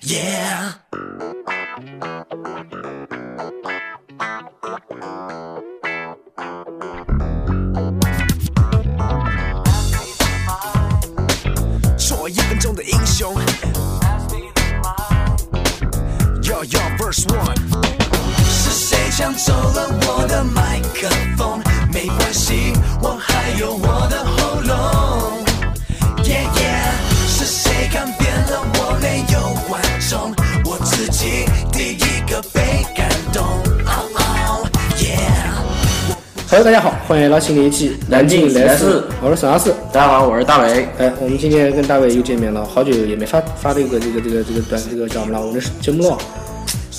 Yeah. 做一分钟的英雄。Yo yo verse one，是谁抢走了我的麦克风？Hello，大家好，欢迎来到新的一期南京来来事我是沈阿四。大家好，我是大伟。哎，我们今天跟大伟又见面了，好久也没发发这个这个这个这个短这个叫什么了？我们的节目了。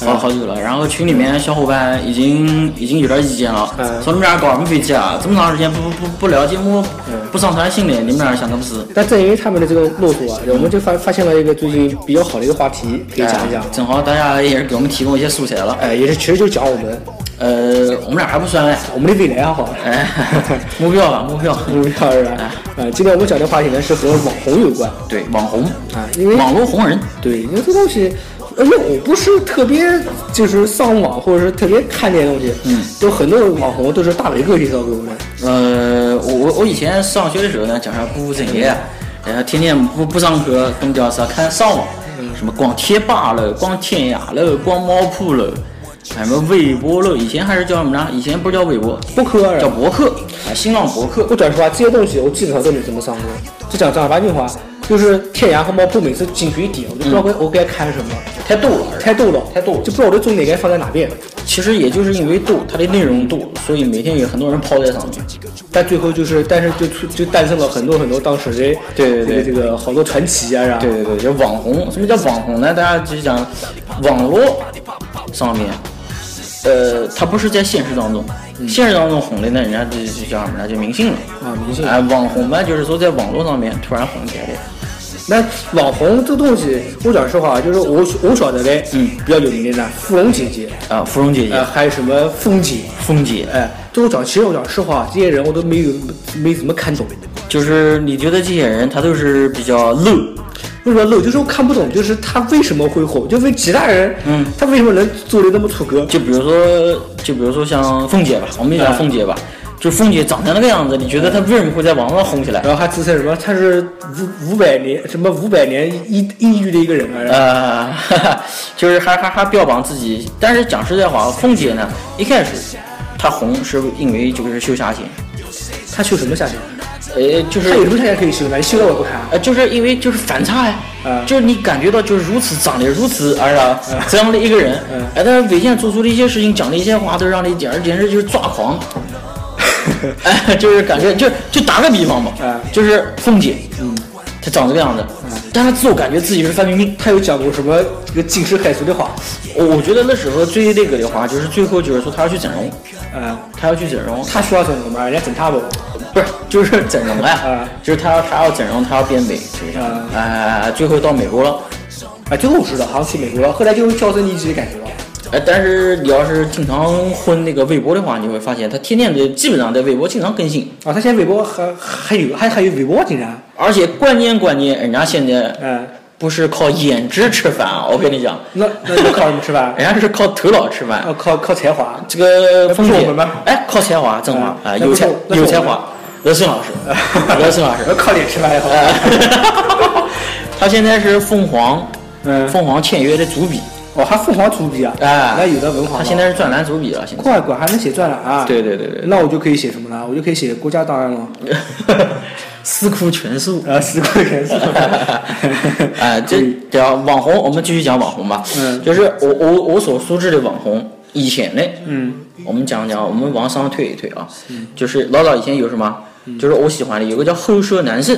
好了好久了，然后群里面小伙伴已经已经有点意见了，嗯说你们俩搞什么飞机啊？这么长时间不不不不聊节目，不上传新的，你们俩想的不是？但正因为他们的这个啰嗦啊，我们就发发现了一个最近比较好的一个话题，可以讲一讲哎。正好大家也是给我们提供一些素材了。哎，也是其实就讲我们呃，我们俩还不算嘞，我们的未来啊，好。哎，目标吧，目标。目标是吧？啊，今天我们讲的话题呢是和网红有关对，网红，啊，因为网络红人，对，因为这东西，因为我不是特别就是上网或者是特别看这些东西，嗯，有很多网红都是大伟哥介绍给我的，呃，我我我以前上学的时候呢，讲啥不务正业，然后天天不不上课，跟叫啥看上网，什么逛贴吧了，逛天涯了，逛猫铺了，什么微博了，以前还是叫什么呢？以前不是叫微博，不科啊叫博客，啊，新浪博客。我讲实话，这些东西我基本上都没怎么上过。就讲正儿八经话，就是天涯和猫扑每次进去一点，我就不知道该我该看什么，太逗了，太逗了，太逗了就不知道我的重点该放在哪边。其实也就是因为逗，它的内容逗，所以每天有很多人泡在上面。但最后就是，但是就出就诞生了很多很多当时的对对对这个这个好多传奇啊，是吧？对对对，就网红。什么叫网红呢？大家就是讲网络上面，呃，他不是在现实当中，现实当中红的那，人家就就叫什么呢？就明星了。啊，明星。哎，网红嘛，就是说在网络上面突然红起来的。那网红这东西，我讲实话，就是我我晓得的，嗯，比较有名的呢，芙蓉姐姐，啊，芙蓉姐姐呃，、还有什么凤姐，凤姐，哎，这我讲，其实我讲实话，这些人我都没有没怎么看懂。就是你觉得这些人他都是比较 low，为什么 low？就是我看不懂，就是他为什么会火？就为其他人，嗯，他为什么能做的那么出格？就比如说，就比如说像凤姐吧，我们就讲哎凤姐吧，就凤姐长成那个样子，你觉得她为什么会在网上红起来？然后还自称什么她是五五百年什么五百年一抑郁的一个人啊？呃，哈哈，就是还还还标榜自己，但是讲实在话，凤姐呢，一开始她红是因为就是秀下限，她秀什么下线？呃，就是他有什么下线可以修呢？你修了我不看。呃，就是因为就是反差呀，啊就是你感觉到就是如此长得如此而啊 这样的一个人，嗯哎，但是伟健做出的一些事情，讲的一些话，都让你简直简直就是抓狂，哎，就是感觉就就打个比方吧，啊就是凤姐，嗯，她长这个样子，但她自我感觉自己是范冰冰，她有讲过什么这个惊世骇俗的话？我我觉得那时候最那个的话，就是最后就是说她要去整容，嗯，她要去整容，她需要整容吗？人家整她不？不是，就是整容呀，啊就是他要他要整容，他要变美，是？啊哎，最后到美国了。啊，最后我知道，好像去美国了，后来就销声匿迹的感觉了。哎，但是你要是经常混那个微博的话，你会发现他天天的基本上在微博经常更新，啊，他现在微博还还有还还有微博竟然，而且关键关键，人家现在嗯，不是靠颜值吃饭啊，我跟你讲，那那你靠什么吃饭？人家是靠头脑吃饭。啊，靠靠才华。这个那不凤姐是我们吗，哎，靠才华，真话啊，有才有才华，刘胜老师，刘胜老师，要靠脸吃饭也好。他现在是凤凰，嗯凤凰签约的主笔，哦，还凤凰主笔啊？哎那有的文化。他现在是专栏主笔了，现在。怪怪还能写专栏啊？对对对对那我就可以写什么了？我就可以写国家档案了。四库全书。啊，四库全书？哎，这讲网红，我们继续讲网红吧。嗯就是我我我所熟知的网红，以前的，嗯我们讲讲，我们往上推一推啊，就是老早以前有什么，嗯就是我喜欢的有个叫后舍男生，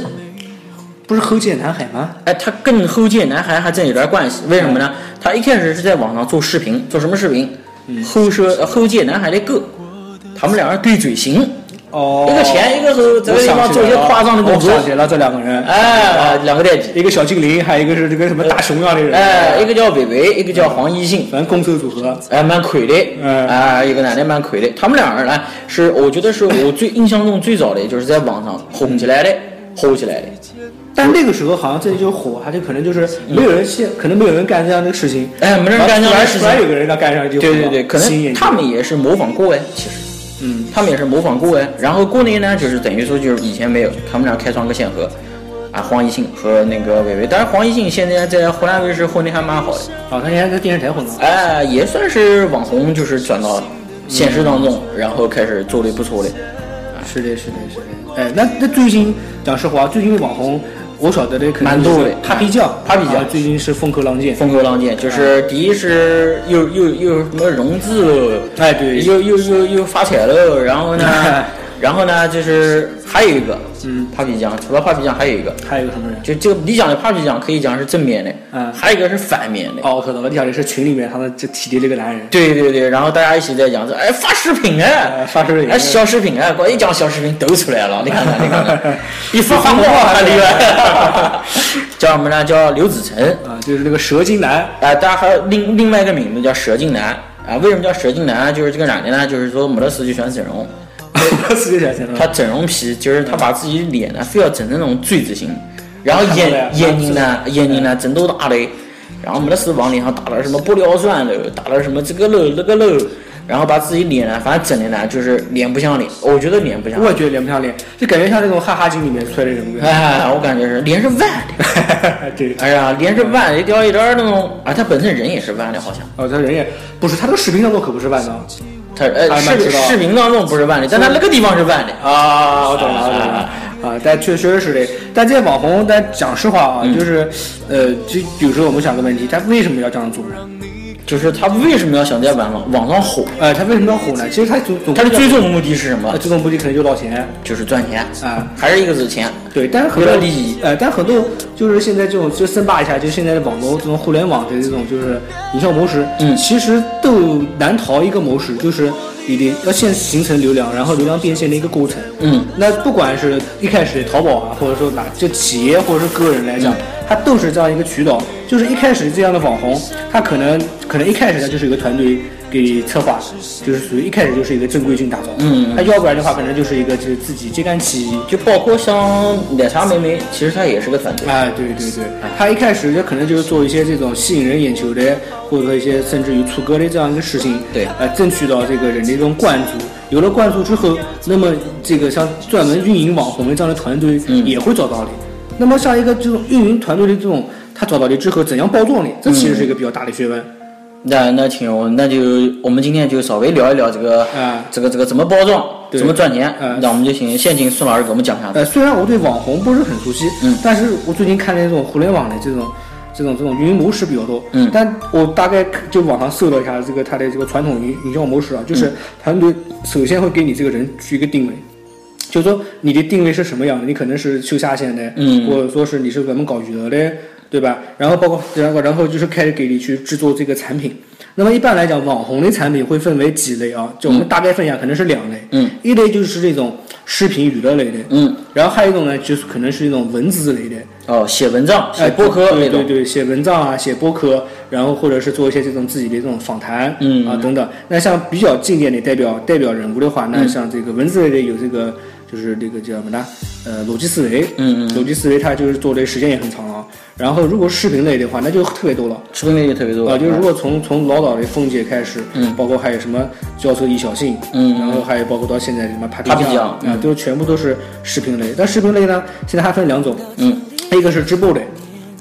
不是后街男孩吗？哎，他跟后街男孩还真有点关系，为什么呢？他一开始是在网上做视频，做什么视频？嗯后舍呃后街男孩的歌，他们两人对嘴型，哦，一个钱一个是，这个地方做一些夸张的动作。我想，起了这两个人，哎，两个代替，一个小精灵，还有一个是这个什么大熊一样的人，哎，一个叫伟伟，一个叫黄一信。反正攻守组合。哎，蛮亏的，嗯。啊，一个男的蛮亏的。他们两人呢，是我觉得是我最印象中最早的，就是在网上红起来的，火起来的。但那个时候好像这就火，他就可能就是没有人现，可能没有人干这样的事情，哎，没人干这样的事情。突然。有个人要干上就对对对，可能他们也是模仿过哎，其实，嗯，他们也是模仿过哎。然后国内呢，就是等于说就是以前没有，他们俩开创个先河，啊，黄艺兴和那个韦唯。但是黄艺兴现在在湖南卫视混的还蛮好的，哦，他现在在电视台混了。哎，也算是网红，就是转到现实当中，然后开始做的不错的。啊是的，是的，是的。哎，那那最近讲实话，最近的网红我晓得的可能蛮多的 Papi 酱，Papi 酱啊最近是风口浪尖。风口浪尖，就是第一是又又又什么融资了，哎，对，又又又又发财了，然后呢，然后呢就是还有一个，嗯，Papi 酱，除了 Papi 酱还有一个，还有一个什么人？就这个你讲的 Papi 酱可以讲是正面的，嗯还有一个是反面的。哦，我知道了，你讲的是群里面他们就提的这个男人。对对对，然后大家一起在讲说，哎，发视频哎哎，发视频哎，小视频哎，光一讲小视频都出来了，你看看，你看看，比发红包还厉害。叫什么呢？叫刘子成，啊，就是那个蛇精男。啊，大家还有另另外一个名字叫蛇精男啊。为什么叫蛇精男？就是这个男的呢，就是说没得事就喜欢整容，他整容皮，就是他把自己脸呢非要整成那种锥子形，然后眼眼睛呢眼睛呢整都大的，然后没得事往脸上打了什么玻尿酸的，打了什么这个喽那个喽，然后把自己脸呢反正整的呢就是脸不像脸，我觉得脸不像脸。我也觉得脸不像脸，就感觉像那种哈哈镜里面出来的人物。哎，我感觉是脸是弯的，对，哎呀，脸是弯的，一点一点那种，啊，他本身人也是弯的，好像。哦，他人也不是，他这个视频当中可不是弯的。啊他呃视视频当中不是弯的，但他那个地方是弯的。啊，我懂了，我懂了。啊，但确确实是的。但这些网红，但讲实话啊，嗯就是，呃，就有时候我们想个问题，他为什么要这样做呢？就是他为什么要想在网网网上火？呃，他为什么要火呢？其实他他的最终目的是什么呃，？最终目的可能就捞钱就是赚钱啊。还是一个字钱。对，但是很多了利益呃，但很多就是现在这种就深扒一下，就现在的网络这种互联网的这种就是营销模式，嗯其实都难逃一个模式，就是你的要先形成流量，然后流量变现的一个过程。嗯，那不管是一开始的淘宝啊，或者说哪就企业或者是个人来讲，嗯它都是这样一个渠道。就是一开始这样的网红，他可能可能一开始他就是一个团队给策划，就是属于一开始就是一个正规军打造。嗯他要不然的话，可能就是一个就是自己揭竿起义。就包括像奶茶妹妹，其实她也是个团队。哎，对对对，他一开始就可能就是做一些这种吸引人眼球的，或者说一些甚至于出格的这样一个事情，对呃，争取到这个人的这种关注。有了关注之后，那么这个像专门运营网红的这样的团队嗯也会找到你。那么像一个这种运营团队的这种，他找到你之后怎样包装你，这其实是一个比较大的学问。那那挺，那就我们今天就稍微聊一聊这个啊这个这个怎么包装，怎么赚钱。啊那我们就请先请孙老师给我们讲一下。呃，虽然我对网红不是很熟悉，嗯但是我最近看的这种互联网的这种这种这种运营模式比较多，嗯但我大概就网上搜了一下这个它的这个传统营营销模式啊，就是团队首先会给你这个人去一个定位。就是说你的定位是什么样的？你可能是修下线的，嗯或者说是你是专门搞娱乐的，对吧？然后包括然后然后就是开始给你去制作这个产品。那么一般来讲，网红的产品会分为几类啊？就我们大概分一下，可能是两类。嗯，一类就是这种视频娱乐类的，嗯，然后还有一种呢，就是可能是一种文字类的，哦，写文章、写哎，博客。对对对，写文章啊，写博客，然后或者是做一些这种自己的这种访谈，嗯啊等等。那像比较经典的代表代表人物的话，那嗯像这个文字类的有这个就是这个叫什么呢？呃，逻辑思维，嗯嗯逻辑思维它就是做的时间也很长了。然后如果视频类的话，那就特别多了。视频类就特别多。啊，就是如果从从老早的凤姐开始，嗯包括还有什么教授易小信，嗯然后还有包括到现在什么 Papi 酱酱啊，都全部都是视频类。但视频类呢，现在还分两种，嗯，一个是直播的，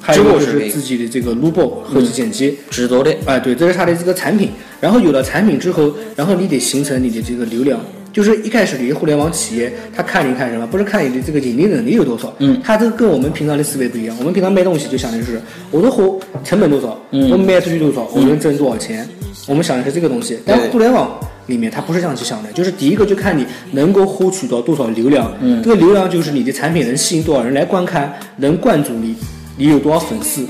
还有就是自己的这个录播后期剪辑。制作的。哎，对，这是它的这个产品。然后有了产品之后，然后你得形成你的这个流量。就是一开始你的互联网企业，他看你看什么？不是看你的这个盈利能力有多少，嗯，它这个跟我们平常的思维不一样。我们平常卖东西就想的是我的货成本多少，嗯我卖出去多少，我能挣多少钱，我们想的是这个东西。但对互联网里面它不是这样去想的，就是第一个就看你能够获取到多少流量，嗯这个流量就是你的产品能吸引多少人来观看，能关注你，你有多少粉丝，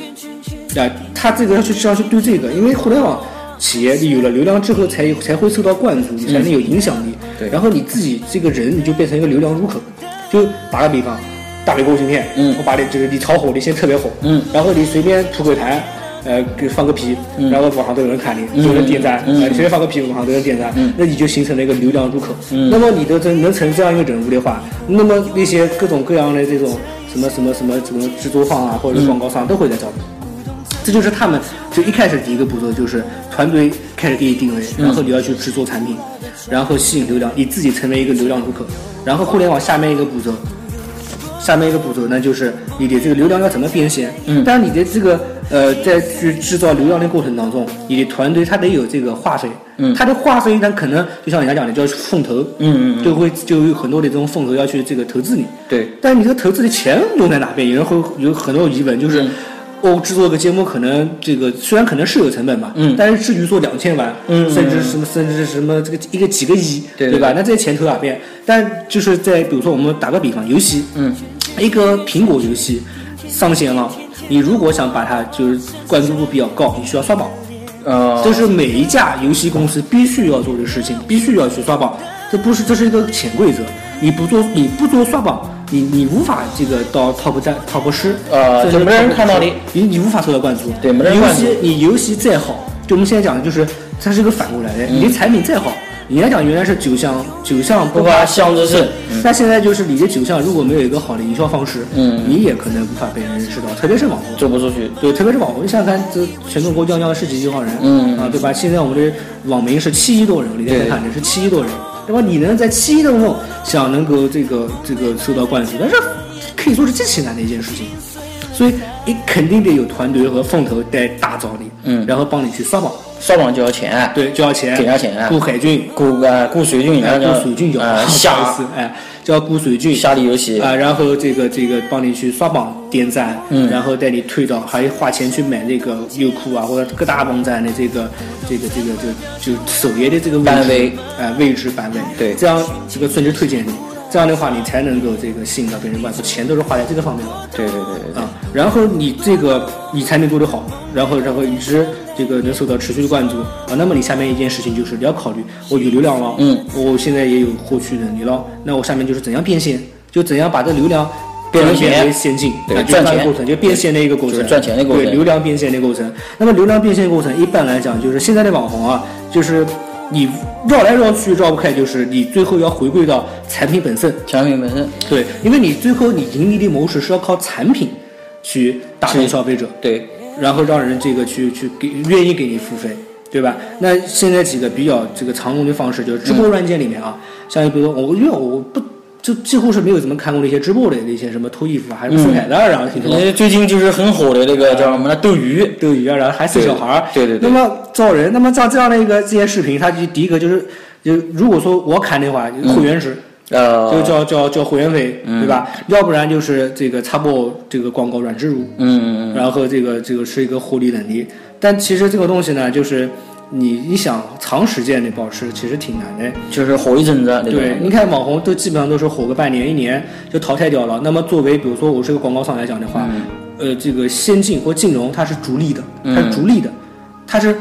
啊，他这个要去是要去对这个，因为互联网企业你有了流量之后才有才会受到关注，你才能有影响力。对然后你自己这个人你就变成一个流量入口。就打个比方，大美国芯片，嗯我把你这个你炒火，你现在特别火，嗯，然后你随便吐口痰。呃，给放个屁，嗯然后网上都有人看你，嗯有人点赞，随便放个屁，网上都有人点赞，嗯那你就形成了一个流量入口。嗯那么你的这能成这样一个人物的话，那么那些各种各样的这种什么什么什么什么制作方啊，或者是广告商都会来找你。这就是他们就一开始第一个步骤，就是团队开始给你定位，然后你要去制作产品，然后吸引流量，你自己成为一个流量入口。然后互联网下面一个步骤，下面一个步骤那就是你的这个流量要怎么变现。嗯但是你的这个呃，在去制造流量的过程当中，你的团队他得有这个话费。嗯它的话费呢，可能就像人家讲的叫风投。嗯嗯嗯，就会就有很多的这种风投要去这个投资你，对，但是你这个投资的钱用在哪边？有人会有很多疑问，就是嗯我制作个节目，可能这个虽然可能是有成本吧，嗯但是至于说两千万，嗯甚至什么甚至什么这个一个几个亿，对吧？那这些钱投哪边？但就是在比如说我们打个比方，游戏，嗯一个苹果游戏上线了，你如果想把它就是关注度比较高，你需要刷榜。呃，这是每一家游戏公司必须要做的事情，必须要去刷榜。这不是，这是一个潜规则。你不做，你不做刷榜，你你无法这个到 top 站 top 十，呃就没人看到你10，你你无法受到关注。对没人游关注戏你游戏再好，就我们现在讲的就是它是一个反过来的，嗯你的产品再好，你来讲原来是酒香酒香不怕巷子深，那现在就是你的酒香如果没有一个好的营销方式，嗯你也可能无法被人认识到，特别是网红。走不出去。对，特别是网红，你想想看，这全中国将将十几亿号人，嗯啊，对吧？现在我们的网民是七亿多人，我那天对看的是七亿多人，那么你能在七一当中想能够这个这个受到关注，但是可以说是极其难的一件事情，所以你肯定得有团队和风投在打造你，嗯。然后帮你去刷榜，刷榜就要钱，对，就要钱，给要钱雇海军，雇呃雇水军，哎，然后雇水军就呃不好意下思，哎，叫雇水军，下里游戏，啊，然后这个这个帮你去刷榜点赞，嗯。然后带你推到，还花钱去买那个优酷啊或者各大网站的这个这个这个就就首页的这个位置版位，哎、位置版位，对。这样这个顺着推荐你，这样的话你才能够这个吸引到别人关注，钱都是花在这个方面。的。对对对对对，啊，然后你这个你产品做得好，然后然后一直这个能受到持续的关注。啊，那么你下面一件事情就是你要考虑，我有流量了，嗯，我现在也有获取能力了，那我下面就是怎样变现，就怎样把这流量变成变钱为现金，对赚钱。的过程，就变现的一个过程，赚钱的过程。对，流量变现的过程。那么流量变现过程一般来讲就是现在的网红啊，就是你绕来绕去绕不开，就是你最后要回归到产品本身。产品本身，对，因为你最后你盈利的模式是要靠产品去打动消费者，对，然后让人这个去去给愿意给你付费，对吧？那现在几个比较这个常用的方式就是直播软件里面啊，像比如说我因为我不就几乎是没有怎么看过那些直播的那些什么脱衣服啊，还有送海带啊，听说。因为最近就是很火的那个叫什么呢？斗鱼，斗鱼啊，然后还生小孩儿，对对对。那么招人，那么像这样的一个这些视频，它就第一个就是，就如果说我看的话，会员制，呃，就叫叫叫会员费，对吧？要不然就是这个插播这个广告软植入，嗯嗯嗯，然后这个这个是一个获利能力。但其实这个东西呢，就是你你想长时间的保持，其实挺难的。就是火一阵子对，你看网红都基本上都是火个半年一年就淘汰掉了。那么作为比如说我是个广告商来讲的话，呃，这个先进或金融它是逐利的，它是逐利的，它是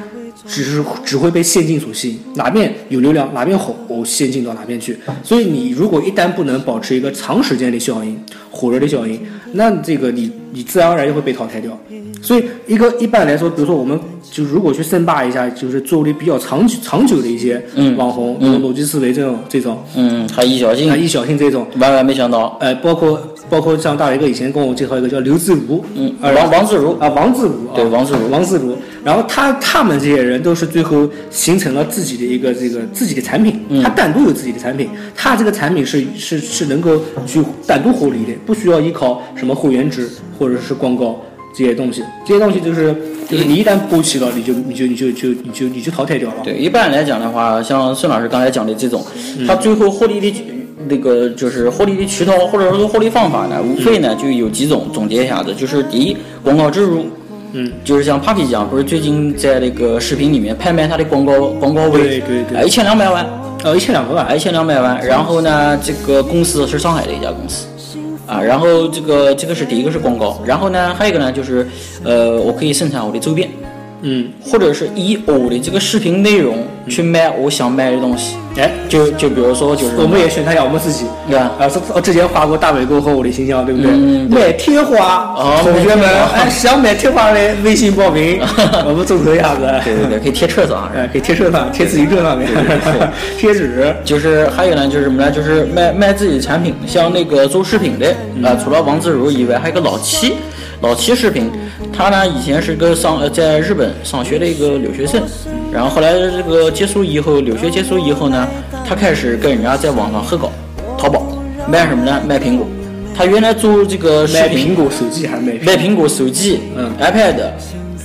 只是只会被现金所吸引，哪边有流量哪边火，我先进到哪边去。所以你如果一旦不能保持一个长时间的效应，火热的效应，那这个你你自然而然就会被淘汰掉。所以一个一般来说，比如说我们就如果去深扒一下，就是做的比较长久长久的一些嗯网红，嗯逻辑思维这种这种，嗯，还易小啊，星，易小星这种，万万没想到，呃，包括包括像大伟哥以前跟我介绍一个叫刘自如，嗯，啊王王自如，啊，王自如，啊。对王自如。王自如，然后他他们这些人都是最后形成了自己的一个这个自己的产品，嗯。他单独有自己的产品，他这个产品是是是能够去单独获利的，不需要依靠什么会员制或者是广告这些东西，这些东西就是就是你一旦播起了，你就你就你就就你就你就淘汰掉了。对，一般来讲的话，像孙老师刚才讲的这种，嗯。他最后获利的那个就是获利的渠道或者说获利方法呢，无非呢就有几种，总结一下子，就是第一，广告植入。嗯，就是像 Papi 酱，不是最近在那个视频里面拍卖他的广告广告位，对对对一千两百万，呃，一千两百万，一千两百万。然后呢，这个公司是上海的一家公司，啊，然后这个这个是第一个是广告，然后呢，还有一个呢就是，呃，我可以生产我的周边，嗯，或者是以我的这个视频内容去卖我想卖的东西。哎，就就比如说就是我们也宣传一下我们自己。对吧？啊，是哦，之前发过大伟哥和我的形象，对不对？嗯卖贴花，哦同学们哎，想买贴花的微信报名，我们众筹一下子。对对对，可以贴车上。哎，可以贴车上，贴自行车上面，贴纸。就是还有呢，就是什么呢？就是卖卖自己的产品，像那个做饰品的啊、除了王自如以外，还有个老七，老七视频，他呢以前是个上呃在日本上学的一个留学生，然后后来这个结束以后，留学结束以后呢，他开始跟人家在网上合搞，淘宝卖什么呢？卖苹果。他原来做这个视卖苹果手机还是卖卖苹果手机、嗯 iPad、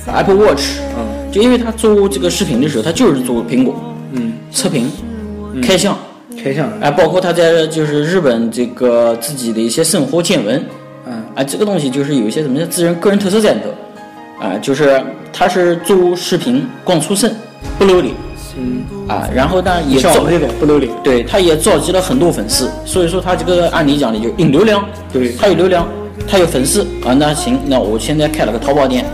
Apple Watch，嗯，就因为他做这个视频的时候，他就是做苹果嗯，测评、开箱。开箱。啊，包括他在就是日本这个自己的一些生活见闻，嗯啊，这个东西就是有一些什么自人个人特色在里头，啊，就是他是做视频光出身，不露脸，嗯，啊，然后呢也召像我们这种不露脸。对，他也召集了很多粉丝，所以说他这个按理讲的就引流量，对他有流量，他有粉丝啊，那行，那我现在开了个淘宝店，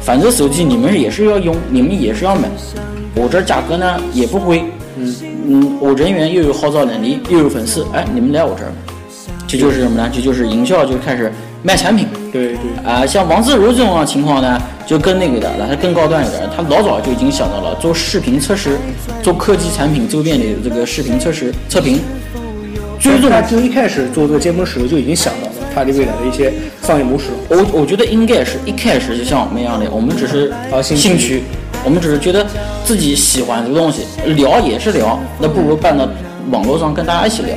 反正手机你们也是要用，你们也是要买，我这儿价格呢也不贵，嗯嗯，我人员又有号召能力，又有粉丝，哎，你们来我这儿买，这就是什么呢？这就是营销就开始卖产品。对对。啊、像王自如这种情况呢，就更那个的，他更高端一点，他老早就已经想到了做视频测试，做科技产品周边的这个视频测试测评。最终，他就一开始做这个节目时候就已经想到了他的未来的一些商业模式了。我我觉得应该是一开始就像我们一样的，我们只是啊兴趣兴趣，我们只是觉得自己喜欢这个东西，聊也是聊，那不如搬到网络上跟大家一起聊。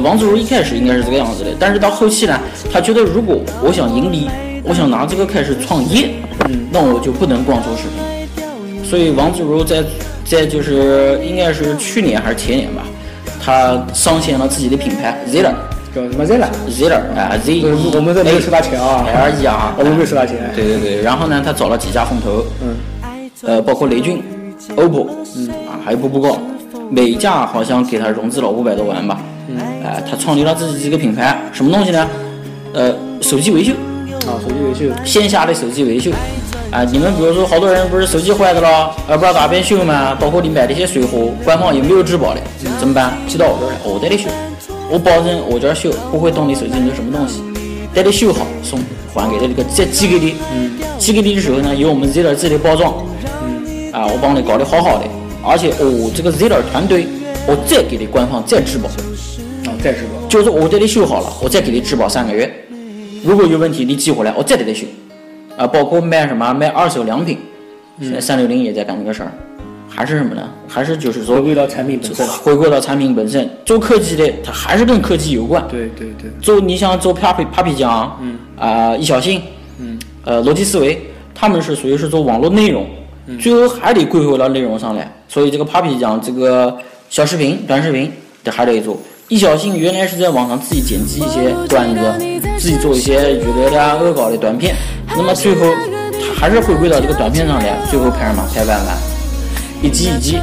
王自如一开始应该是这个样子的，但是到后期呢，他觉得如果我想盈利，我想拿这个开始创业，嗯那我就不能光做视频。所以王自如在在就是应该是去年还是前年吧，他上线了自己的品牌 Zilla 叫什么 Z 了？Zilla 啊 Z，我我们这没有收他钱啊 L E R，我们没有收他钱。对对对，然后呢，他找了几家风投，嗯，呃，包括雷军、OPPO，嗯啊，还有步步高，每家好像给他融资了五百多万吧，嗯，哎、他创立了自己这个品牌，什么东西呢？呃，手机维修，啊，手机维修。线下的手机维修。啊，你们比如说，好多人不是手机坏的了，呃，不知道咋边修嘛？包括你买的一些水货，官方也没有质保的，怎么办？寄到我这儿来，我带你修，我保证我这儿修不会动你手机里头什么东西，带你修好送还给你这个再寄给你，嗯，寄给你的时候呢，有我们 Z 点自己的包装，嗯，啊，我帮你搞得好好的，而且我这个 Z 点团队，我再给你官方再质保，啊，再质保。就是我带你修好了，我再给你质保三个月，如果有问题你寄回来，我再给你修。啊，包括卖什么卖二手良品，现在三六零也在干这个事儿，还是什么呢？还是就是说回归到产品本身。回归到产品本身，做科技的它还是跟科技有关。对对对。做你像做 Papi Papi 酱，嗯啊、易小星，嗯，呃逻辑思维，他们是属于是做网络内容，嗯最后还得归回到内容上来。所以这个 Papi 酱这个小视频、短视频，这还得做。易小星原来是在网上自己剪辑一些段子，自己做一些娱乐的、恶搞的短片，那么最后他还是回归到这个短片上来，最后拍什么？拍万万，一集一集，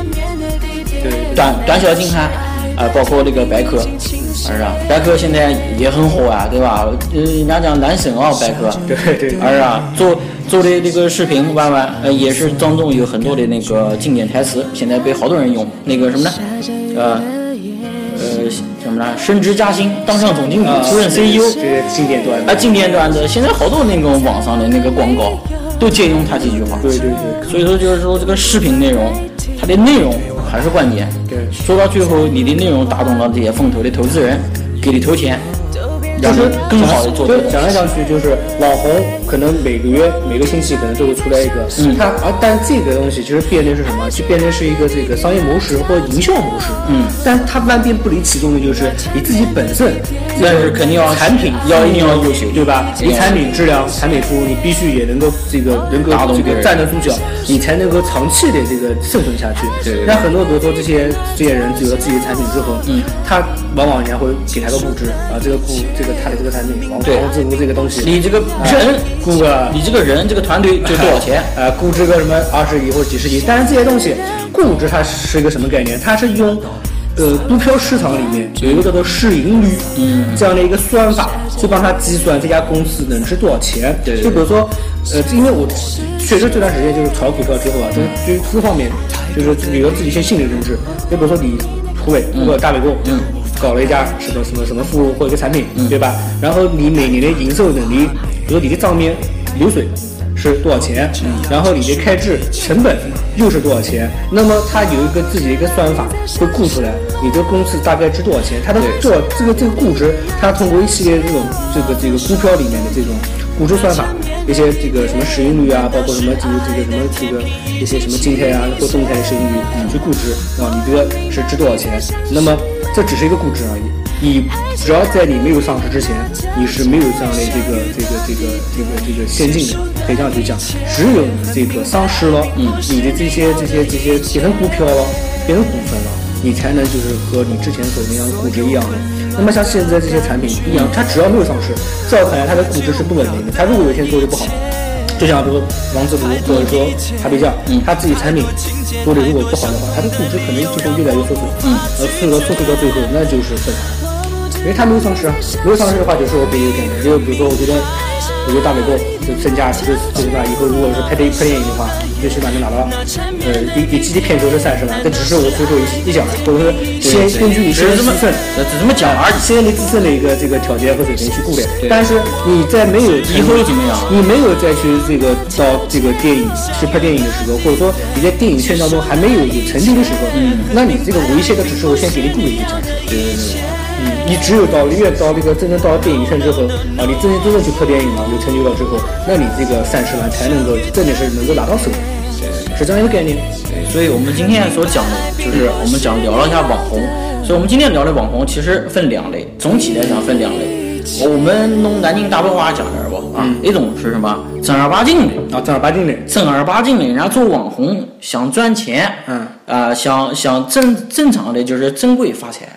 对短短小精悍，啊、包括那个百科，是吧？百科现在也很火啊，对吧？呃，人家讲男神啊，百科，对对是啊，做做的这个视频弯弯，呃，也是当中有很多的那个经典台词，现在被好多人用。那个什么呢？呃么呢？升职加薪，当上总经理，出任 CEO，这些经典段啊，子。经典段子，现在好多那种网上的那个广告都借用他几句话。对对对。所以说就是说这个视频内容，它的内容还是关键。对说到最后，你的内容打动了这些风投的投资人，给你投钱，让你更好的做就这个讲来讲去就是网红，可能每个月每个星期可能都会出来一个，嗯。它而但这个东西其实变成是什么？就变成是一个这个商业模式或营销模式，嗯，但它万变不离其宗的就是你自己本身，这但是肯定要产品要一定要优秀对吧？你产品质量、产品服务，你必须也能够这个能够这个站得住脚，你才能够长期的这个生存下去。对对对。那很多比如说这些这些人有了自己的产品之后，嗯，他往往人家会给他个估值啊，这个估这个他的这个产品，王对王自如这个东西，你这个啊人，估个你这个人这个团队就多少钱？呃，估值个什么二十亿或者几十亿，但是这些东西，估值它是一个什么概念？它是用呃股票市场里面有一个叫做市盈率，嗯，这样的一个算法，去帮他计算这家公司能值多少钱。对对就比如说，呃，因为我确实这段时间就是炒股票之后啊，就是对于这方面就是有了自己一些心理认知。就比如说你湖北或者大北工，嗯，搞了一家什么什么什么服务或者一个产品，对吧？然后你每年的营收能力，比如你的账面流水是多少钱，然后你的开支成本又是多少钱，那么它有一个自己的一个算法会估出来你这个公司大概值多少钱，它的对。做这个这个估值，它通过一系列这种这个这个股票里面的这种估值算法，一些这个什么市盈率啊，包括什么这个这个什么这个一些什么静态啊或动态的市盈率去估值啊，你这个是值多少钱？那么这只是一个估值而已。你只要在你没有上市之前，你是没有这样的这个这个这个这个这个现金的，可以这样去讲。只有你这个上市了，嗯，你的这些这些这些变成股票了，变成股份了，你才能就是和你之前所那样的估值一样的。那么像现在这些产品一样，它只要没有上市，在我看来它的估值是不稳定的。它如果有一天做的不好，就像比如说王自如或者说茶杯酱，他自己产品做的如果不好的话，他的估值可能就会越来越缩水，嗯，而，缩到缩水到最后那就是正常。因为他没有上市啊，没有上市的话，就是我给你一个概念，就比如说，我觉得，我觉得大美国就身价就最起码以后如果是拍电拍电影的话，最起码能拿到，呃，一一几的片酬是三十万，这只是我最后一一讲，或者说先根据你个人自身，只这么讲而已。先你自身的一个这个条件和水平去估的，但是你在没有以后怎么样你没有再去这个到这个电影去拍电影的时候，或者说你在电影圈当中还没有有成绩的时候，嗯，那你这个我一切都只是我先给你估的一个价值。对对对。嗯，你只有到越到这个真正到了电影圈之后啊，你真正真正去拍电影了，有成就了之后，那你这个三十万才能够真的是能够拿到手，是这样一个概念。所以我们今天所讲的就是我们讲聊了一下网红，所以我们今天聊的网红其实分两类，总体来讲分两类。我们弄南京大白话讲点儿吧啊，一种是什么？正儿八经的，啊，正儿八经的，正儿八经的，人家做网红想赚钱，嗯，啊、想想正正常的就是正规发财。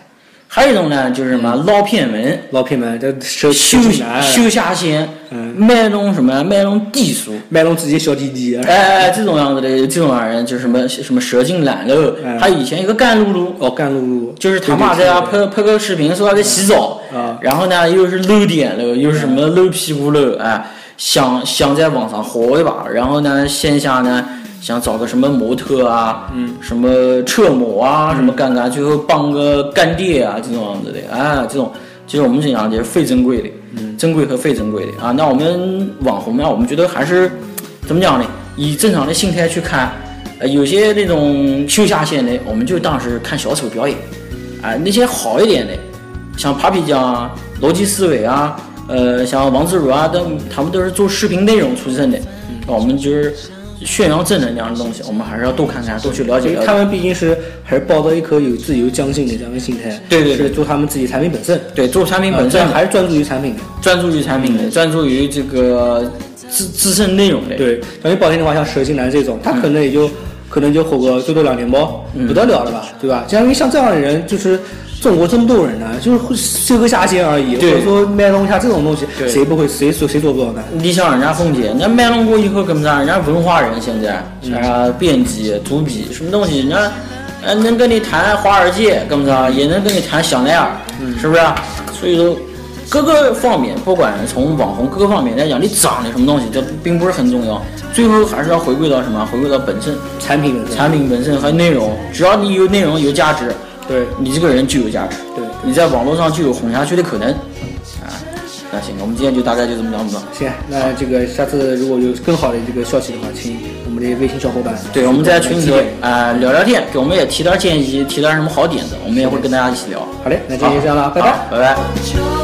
还有一种呢，就是什么捞偏门，老片们这手修手难，修下线，嗯。卖弄什么卖弄低俗，卖弄自己小弟弟，哎，这种样子的这种人就是什么什么蛇精懒肉，嗯。还有以前一个干露露，哦，干露露，就是他妈在家拍拍个视频说他在洗澡，啊。然后呢又是露点喽，又是什么露屁股喽，哎，想想在网上火一把，然后呢线下呢想找个什么模特啊，嗯，什么车模啊，什么干干，最后帮个干爹啊这种样子的，啊，这种其实我们经常就是非正规的，嗯，正规和非正规的啊。那我们网红呢，我们觉得还是 怎么讲呢？以正常的心态去看，呃，有些那种秀下限的，我们就当是看小丑表演，啊、那些好一点的，像 Papi 酱啊、逻辑思维啊，呃，像王自如啊等，他们都是做视频内容出身的，那我们就是宣扬正能量的东西，我们还是要多看看，多去了解了解。因为他们毕竟是还是抱着一颗有自由将心的这样的心态，对对对是做他们自己产品本身，对，做产品啊本身还是专注于产品的。专注于产品的，专注于这个自自身内容的。对，像你保天的话，像蛇精男这种，他可能也就、可能就火个最多两年包，不得了了吧，对吧？像因为像这样的人，就是中国这么多人呢，就是会修个下线而已，或对者说卖弄一下这种东西，谁不会谁谁谁做不到呢？你像人家凤姐，人家卖弄过以后，干啥？人家文化人现在，啊，编辑、主笔什么东西，人家呃能跟你谈华尔街，干啥？也能跟你谈香奈儿，是不是？所以说，各个方面，不管从网红各个方面来讲，你长得什么东西，这并不是很重要，最后还是要回归到什么？回归到本身，产品本身，产品本身和内容。只要你有内容、有价值，对你这个人就有价值，对你在网络上就有哄下去的可能。啊，那行，我们今天就大概就这么讲吧。行，那这个下次如果有更好的这个消息的话，请我们的微信小伙伴，对，我们在群里头啊、聊聊天，给我们也提点建议，提点什么好点子，我们也会跟大家一起聊。好嘞，那今天就这样了，拜拜好。拜拜。